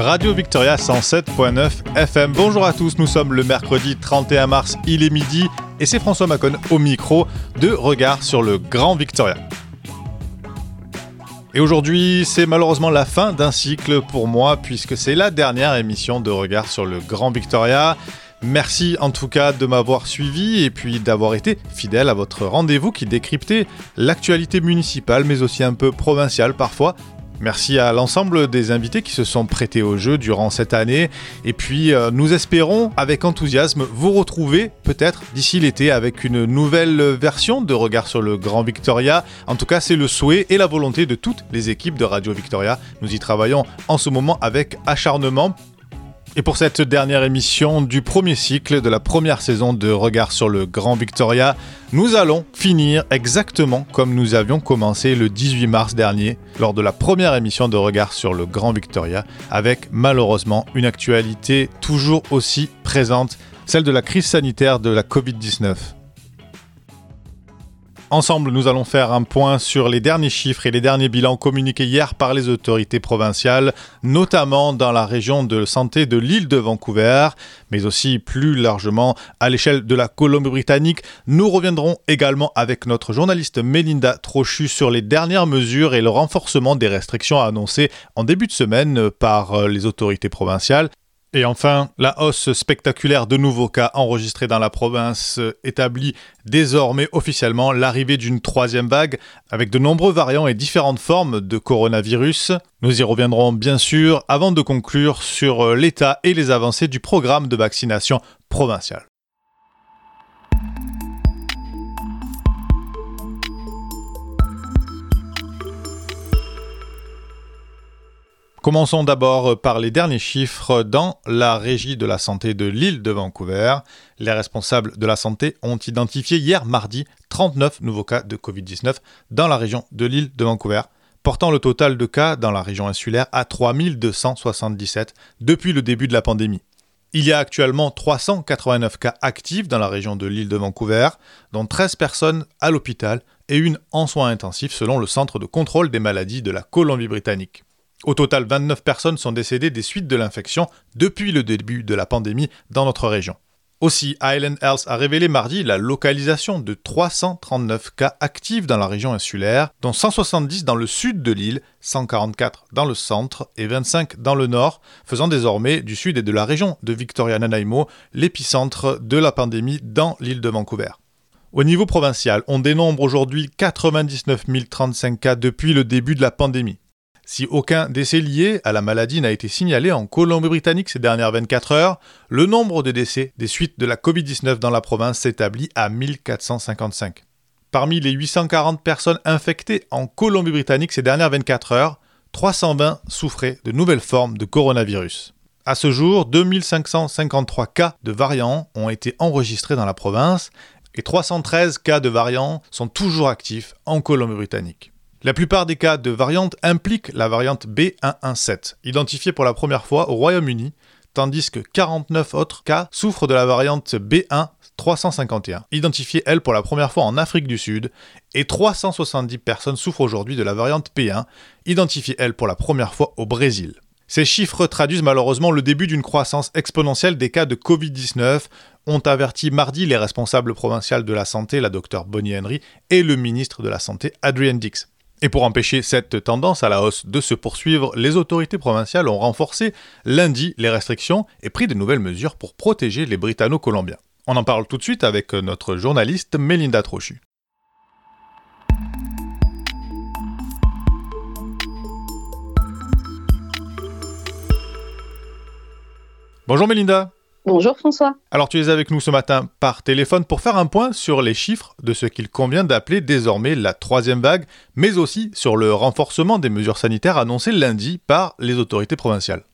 Radio Victoria 107.9 FM. Bonjour à tous, nous sommes le mercredi 31 mars, il est midi et c'est François Macon au micro de Regard sur le Grand Victoria. Et aujourd'hui, c'est malheureusement la fin d'un cycle pour moi puisque c'est la dernière émission de Regard sur le Grand Victoria. Merci en tout cas de m'avoir suivi et puis d'avoir été fidèle à votre rendez-vous qui décryptait l'actualité municipale mais aussi un peu provinciale parfois Merci à l'ensemble des invités qui se sont prêtés au jeu durant cette année. Et puis, euh, nous espérons avec enthousiasme vous retrouver peut-être d'ici l'été avec une nouvelle version de Regard sur le Grand Victoria. En tout cas, c'est le souhait et la volonté de toutes les équipes de Radio Victoria. Nous y travaillons en ce moment avec acharnement et pour cette dernière émission du premier cycle de la première saison de Regard sur le Grand Victoria, nous allons finir exactement comme nous avions commencé le 18 mars dernier, lors de la première émission de Regard sur le Grand Victoria, avec malheureusement une actualité toujours aussi présente, celle de la crise sanitaire de la Covid-19. Ensemble, nous allons faire un point sur les derniers chiffres et les derniers bilans communiqués hier par les autorités provinciales, notamment dans la région de santé de l'île de Vancouver, mais aussi plus largement à l'échelle de la Colombie-Britannique. Nous reviendrons également avec notre journaliste Melinda Trochu sur les dernières mesures et le renforcement des restrictions annoncées en début de semaine par les autorités provinciales. Et enfin, la hausse spectaculaire de nouveaux cas enregistrés dans la province établit désormais officiellement l'arrivée d'une troisième vague avec de nombreux variants et différentes formes de coronavirus. Nous y reviendrons bien sûr avant de conclure sur l'état et les avancées du programme de vaccination provincial. Commençons d'abord par les derniers chiffres dans la régie de la santé de l'île de Vancouver. Les responsables de la santé ont identifié hier mardi 39 nouveaux cas de Covid-19 dans la région de l'île de Vancouver, portant le total de cas dans la région insulaire à 3277 depuis le début de la pandémie. Il y a actuellement 389 cas actifs dans la région de l'île de Vancouver, dont 13 personnes à l'hôpital et une en soins intensifs selon le Centre de contrôle des maladies de la Colombie-Britannique. Au total, 29 personnes sont décédées des suites de l'infection depuis le début de la pandémie dans notre région. Aussi, Island Health a révélé mardi la localisation de 339 cas actifs dans la région insulaire, dont 170 dans le sud de l'île, 144 dans le centre et 25 dans le nord, faisant désormais du sud et de la région de Victoria-Nanaimo l'épicentre de la pandémie dans l'île de Vancouver. Au niveau provincial, on dénombre aujourd'hui 99 035 cas depuis le début de la pandémie. Si aucun décès lié à la maladie n'a été signalé en Colombie-Britannique ces dernières 24 heures, le nombre de décès des suites de la Covid-19 dans la province s'établit à 1455. Parmi les 840 personnes infectées en Colombie-Britannique ces dernières 24 heures, 320 souffraient de nouvelles formes de coronavirus. À ce jour, 2553 cas de variants ont été enregistrés dans la province et 313 cas de variants sont toujours actifs en Colombie-Britannique. La plupart des cas de variante impliquent la variante B117, identifiée pour la première fois au Royaume-Uni, tandis que 49 autres cas souffrent de la variante B1 351, identifiée elle pour la première fois en Afrique du Sud, et 370 personnes souffrent aujourd'hui de la variante P1, identifiée elle pour la première fois au Brésil. Ces chiffres traduisent malheureusement le début d'une croissance exponentielle des cas de Covid-19, ont averti mardi les responsables provinciaux de la santé, la docteure Bonnie Henry, et le ministre de la Santé, Adrian Dix. Et pour empêcher cette tendance à la hausse de se poursuivre, les autorités provinciales ont renforcé lundi les restrictions et pris de nouvelles mesures pour protéger les Britanno-Colombiens. On en parle tout de suite avec notre journaliste Mélinda Trochu. Bonjour Mélinda. Bonjour François. Alors tu es avec nous ce matin par téléphone pour faire un point sur les chiffres de ce qu'il convient d'appeler désormais la troisième vague, mais aussi sur le renforcement des mesures sanitaires annoncées lundi par les autorités provinciales.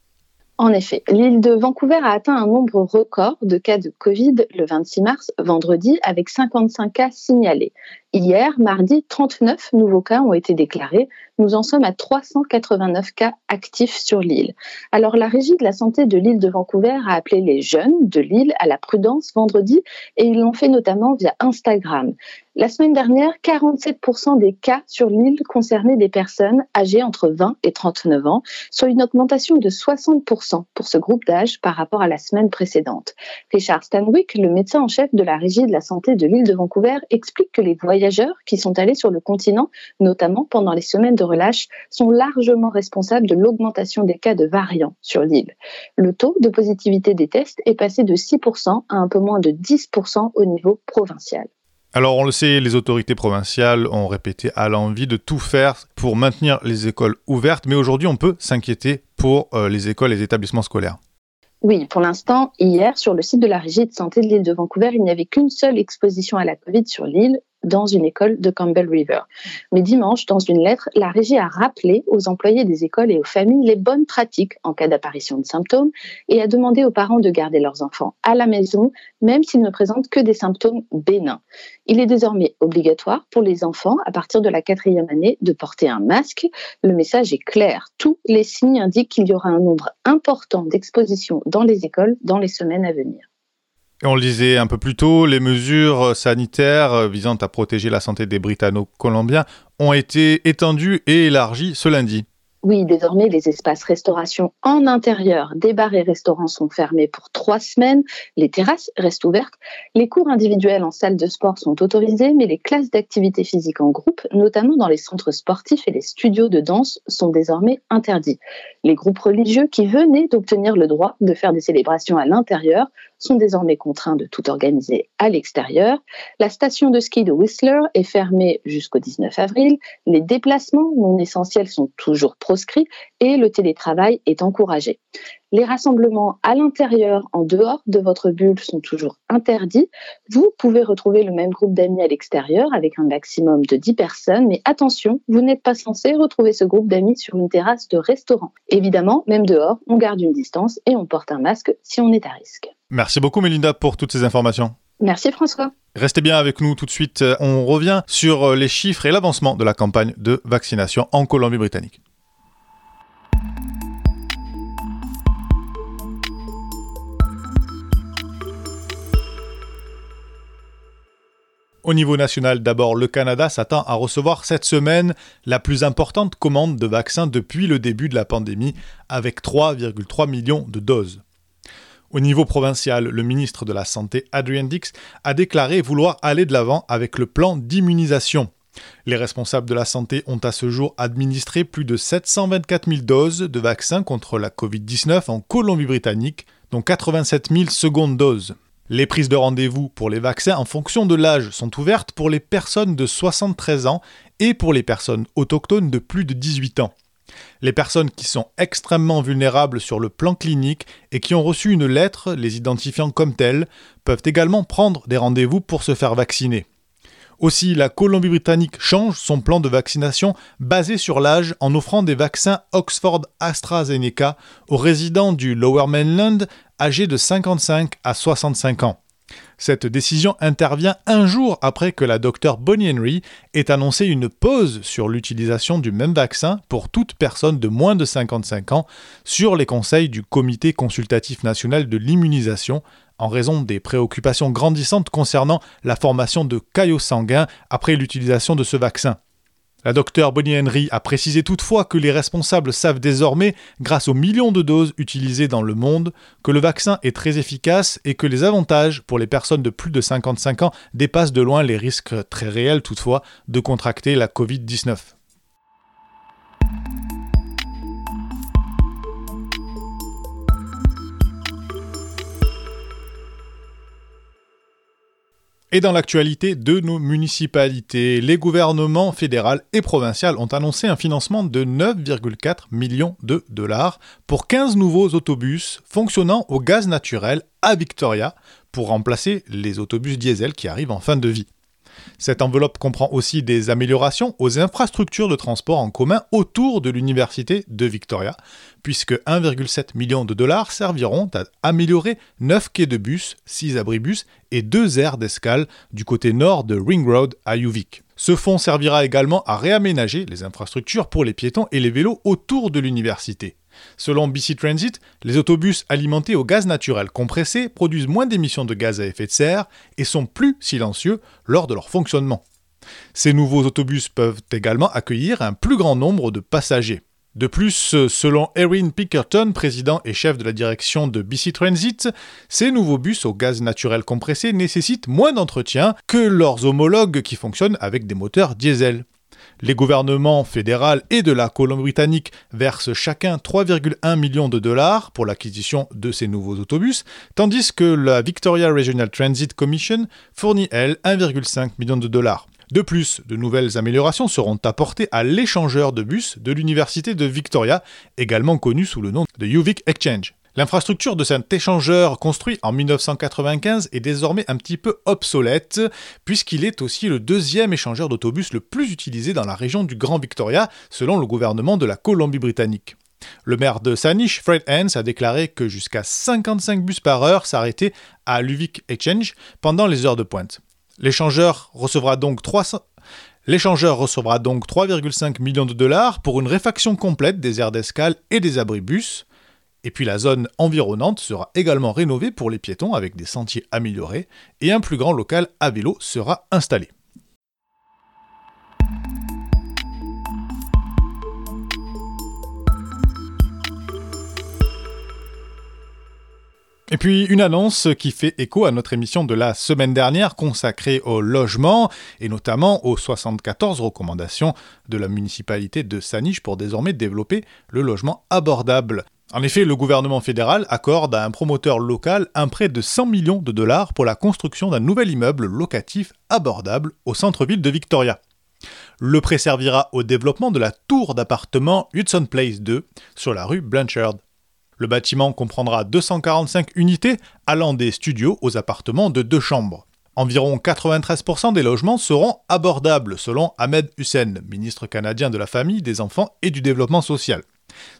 En effet, l'île de Vancouver a atteint un nombre record de cas de Covid le 26 mars, vendredi, avec 55 cas signalés. Hier, mardi, 39 nouveaux cas ont été déclarés. Nous en sommes à 389 cas actifs sur l'île. Alors, la Régie de la santé de l'île de Vancouver a appelé les jeunes de l'île à la prudence vendredi et ils l'ont fait notamment via Instagram. La semaine dernière, 47% des cas sur l'île concernaient des personnes âgées entre 20 et 39 ans, soit une augmentation de 60% pour ce groupe d'âge par rapport à la semaine précédente. Richard Stanwyck, le médecin en chef de la Régie de la santé de l'île de Vancouver, explique que les voyageurs voyageurs qui sont allés sur le continent, notamment pendant les semaines de relâche, sont largement responsables de l'augmentation des cas de variants sur l'île. Le taux de positivité des tests est passé de 6% à un peu moins de 10% au niveau provincial. Alors on le sait, les autorités provinciales ont répété à l'envie de tout faire pour maintenir les écoles ouvertes, mais aujourd'hui on peut s'inquiéter pour euh, les écoles et les établissements scolaires. Oui, pour l'instant, hier, sur le site de la Régie de santé de l'île de Vancouver, il n'y avait qu'une seule exposition à la Covid sur l'île, dans une école de Campbell River. Mais dimanche, dans une lettre, la régie a rappelé aux employés des écoles et aux familles les bonnes pratiques en cas d'apparition de symptômes et a demandé aux parents de garder leurs enfants à la maison, même s'ils ne présentent que des symptômes bénins. Il est désormais obligatoire pour les enfants, à partir de la quatrième année, de porter un masque. Le message est clair. Tous les signes indiquent qu'il y aura un nombre important d'expositions dans les écoles dans les semaines à venir on le disait un peu plus tôt, les mesures sanitaires visant à protéger la santé des Britanno-Colombiens ont été étendues et élargies ce lundi. Oui, désormais, les espaces restauration en intérieur des bars et restaurants sont fermés pour trois semaines. Les terrasses restent ouvertes. Les cours individuels en salle de sport sont autorisés, mais les classes d'activité physique en groupe, notamment dans les centres sportifs et les studios de danse, sont désormais interdits. Les groupes religieux qui venaient d'obtenir le droit de faire des célébrations à l'intérieur sont désormais contraints de tout organiser à l'extérieur. La station de ski de Whistler est fermée jusqu'au 19 avril. Les déplacements non essentiels sont toujours proscrits et le télétravail est encouragé. Les rassemblements à l'intérieur, en dehors de votre bulle sont toujours interdits. Vous pouvez retrouver le même groupe d'amis à l'extérieur avec un maximum de 10 personnes, mais attention, vous n'êtes pas censé retrouver ce groupe d'amis sur une terrasse de restaurant. Évidemment, même dehors, on garde une distance et on porte un masque si on est à risque. Merci beaucoup Melinda pour toutes ces informations. Merci François. Restez bien avec nous tout de suite. On revient sur les chiffres et l'avancement de la campagne de vaccination en Colombie-Britannique. Au niveau national, d'abord, le Canada s'attend à recevoir cette semaine la plus importante commande de vaccins depuis le début de la pandémie, avec 3,3 millions de doses. Au niveau provincial, le ministre de la Santé, Adrian Dix, a déclaré vouloir aller de l'avant avec le plan d'immunisation. Les responsables de la santé ont à ce jour administré plus de 724 000 doses de vaccins contre la Covid-19 en Colombie-Britannique, dont 87 000 secondes doses. Les prises de rendez-vous pour les vaccins en fonction de l'âge sont ouvertes pour les personnes de 73 ans et pour les personnes autochtones de plus de 18 ans. Les personnes qui sont extrêmement vulnérables sur le plan clinique et qui ont reçu une lettre les identifiant comme telles peuvent également prendre des rendez-vous pour se faire vacciner. Aussi, la Colombie-Britannique change son plan de vaccination basé sur l'âge en offrant des vaccins Oxford AstraZeneca aux résidents du Lower Mainland âgés de 55 à 65 ans. Cette décision intervient un jour après que la docteure Bonnie Henry ait annoncé une pause sur l'utilisation du même vaccin pour toute personne de moins de 55 ans sur les conseils du Comité consultatif national de l'immunisation en raison des préoccupations grandissantes concernant la formation de caillots sanguins après l'utilisation de ce vaccin. La docteure Bonnie Henry a précisé toutefois que les responsables savent désormais, grâce aux millions de doses utilisées dans le monde, que le vaccin est très efficace et que les avantages pour les personnes de plus de 55 ans dépassent de loin les risques très réels toutefois de contracter la Covid-19. Et dans l'actualité de nos municipalités, les gouvernements fédéral et provincial ont annoncé un financement de 9,4 millions de dollars pour 15 nouveaux autobus fonctionnant au gaz naturel à Victoria pour remplacer les autobus diesel qui arrivent en fin de vie. Cette enveloppe comprend aussi des améliorations aux infrastructures de transport en commun autour de l'Université de Victoria, puisque 1,7 million de dollars serviront à améliorer 9 quais de bus, 6 abribus et 2 aires d'escale du côté nord de Ring Road à Yuvik. Ce fonds servira également à réaménager les infrastructures pour les piétons et les vélos autour de l'université. Selon BC Transit, les autobus alimentés au gaz naturel compressé produisent moins d'émissions de gaz à effet de serre et sont plus silencieux lors de leur fonctionnement. Ces nouveaux autobus peuvent également accueillir un plus grand nombre de passagers. De plus, selon Erin Pickerton, président et chef de la direction de BC Transit, ces nouveaux bus au gaz naturel compressé nécessitent moins d'entretien que leurs homologues qui fonctionnent avec des moteurs diesel. Les gouvernements fédéral et de la Colombie-Britannique versent chacun 3,1 millions de dollars pour l'acquisition de ces nouveaux autobus, tandis que la Victoria Regional Transit Commission fournit, elle, 1,5 million de dollars. De plus, de nouvelles améliorations seront apportées à l'échangeur de bus de l'Université de Victoria, également connu sous le nom de UVic Exchange. L'infrastructure de cet échangeur construit en 1995 est désormais un petit peu obsolète, puisqu'il est aussi le deuxième échangeur d'autobus le plus utilisé dans la région du Grand Victoria, selon le gouvernement de la Colombie-Britannique. Le maire de Sanish, Fred Hens, a déclaré que jusqu'à 55 bus par heure s'arrêtaient à Luvic Exchange pendant les heures de pointe. L'échangeur recevra donc 300... L'échangeur recevra donc 3,5 millions de dollars pour une réfaction complète des aires d'escale et des abribus. Et puis la zone environnante sera également rénovée pour les piétons avec des sentiers améliorés et un plus grand local à vélo sera installé. Et puis une annonce qui fait écho à notre émission de la semaine dernière consacrée au logement et notamment aux 74 recommandations de la municipalité de Saniche pour désormais développer le logement abordable. En effet, le gouvernement fédéral accorde à un promoteur local un prêt de 100 millions de dollars pour la construction d'un nouvel immeuble locatif abordable au centre-ville de Victoria. Le prêt servira au développement de la tour d'appartement Hudson Place 2 sur la rue Blanchard. Le bâtiment comprendra 245 unités allant des studios aux appartements de deux chambres. Environ 93% des logements seront abordables selon Ahmed Hussein, ministre canadien de la Famille, des Enfants et du Développement social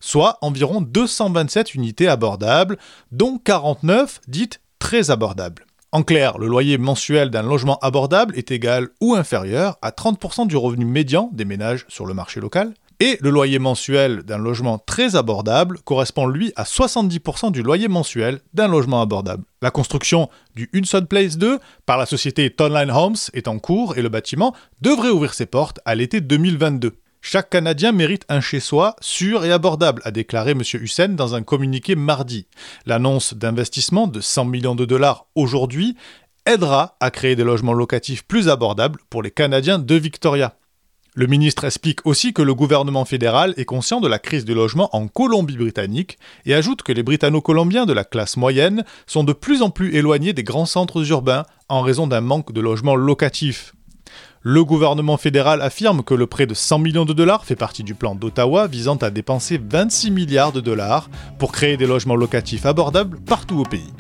soit environ 227 unités abordables, dont 49 dites très abordables. En clair, le loyer mensuel d'un logement abordable est égal ou inférieur à 30% du revenu médian des ménages sur le marché local, et le loyer mensuel d'un logement très abordable correspond lui à 70% du loyer mensuel d'un logement abordable. La construction du Hudson Place 2 par la société Tonline Homes est en cours et le bâtiment devrait ouvrir ses portes à l'été 2022. Chaque Canadien mérite un chez-soi sûr et abordable, a déclaré M. Hussein dans un communiqué mardi. L'annonce d'investissement de 100 millions de dollars aujourd'hui aidera à créer des logements locatifs plus abordables pour les Canadiens de Victoria. Le ministre explique aussi que le gouvernement fédéral est conscient de la crise du logement en Colombie-Britannique et ajoute que les Britanno-Colombiens de la classe moyenne sont de plus en plus éloignés des grands centres urbains en raison d'un manque de logements locatifs. Le gouvernement fédéral affirme que le prêt de 100 millions de dollars fait partie du plan d'Ottawa visant à dépenser 26 milliards de dollars pour créer des logements locatifs abordables partout au pays.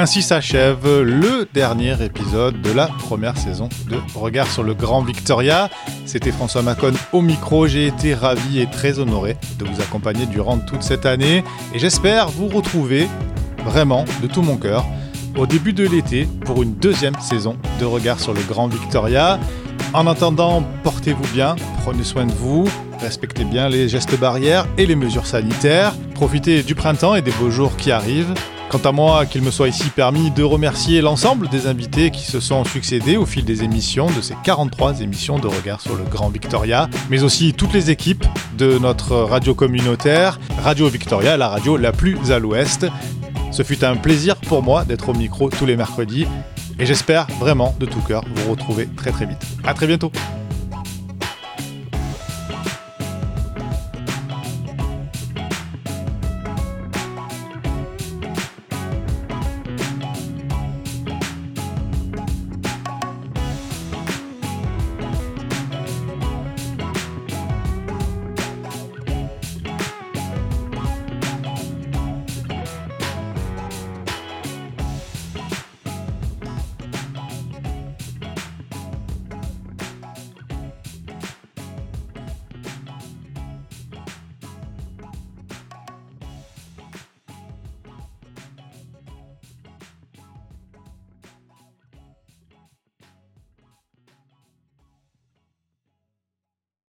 Ainsi s'achève le dernier épisode de la première saison de Regard sur le Grand Victoria. C'était François Macon au micro. J'ai été ravi et très honoré de vous accompagner durant toute cette année et j'espère vous retrouver vraiment de tout mon cœur au début de l'été pour une deuxième saison de Regard sur le Grand Victoria. En attendant, portez-vous bien, prenez soin de vous, respectez bien les gestes barrières et les mesures sanitaires, profitez du printemps et des beaux jours qui arrivent. Quant à moi, qu'il me soit ici permis de remercier l'ensemble des invités qui se sont succédés au fil des émissions, de ces 43 émissions de regard sur le Grand Victoria, mais aussi toutes les équipes de notre radio communautaire, Radio Victoria, la radio la plus à l'ouest. Ce fut un plaisir pour moi d'être au micro tous les mercredis et j'espère vraiment de tout cœur vous retrouver très très vite. À très bientôt.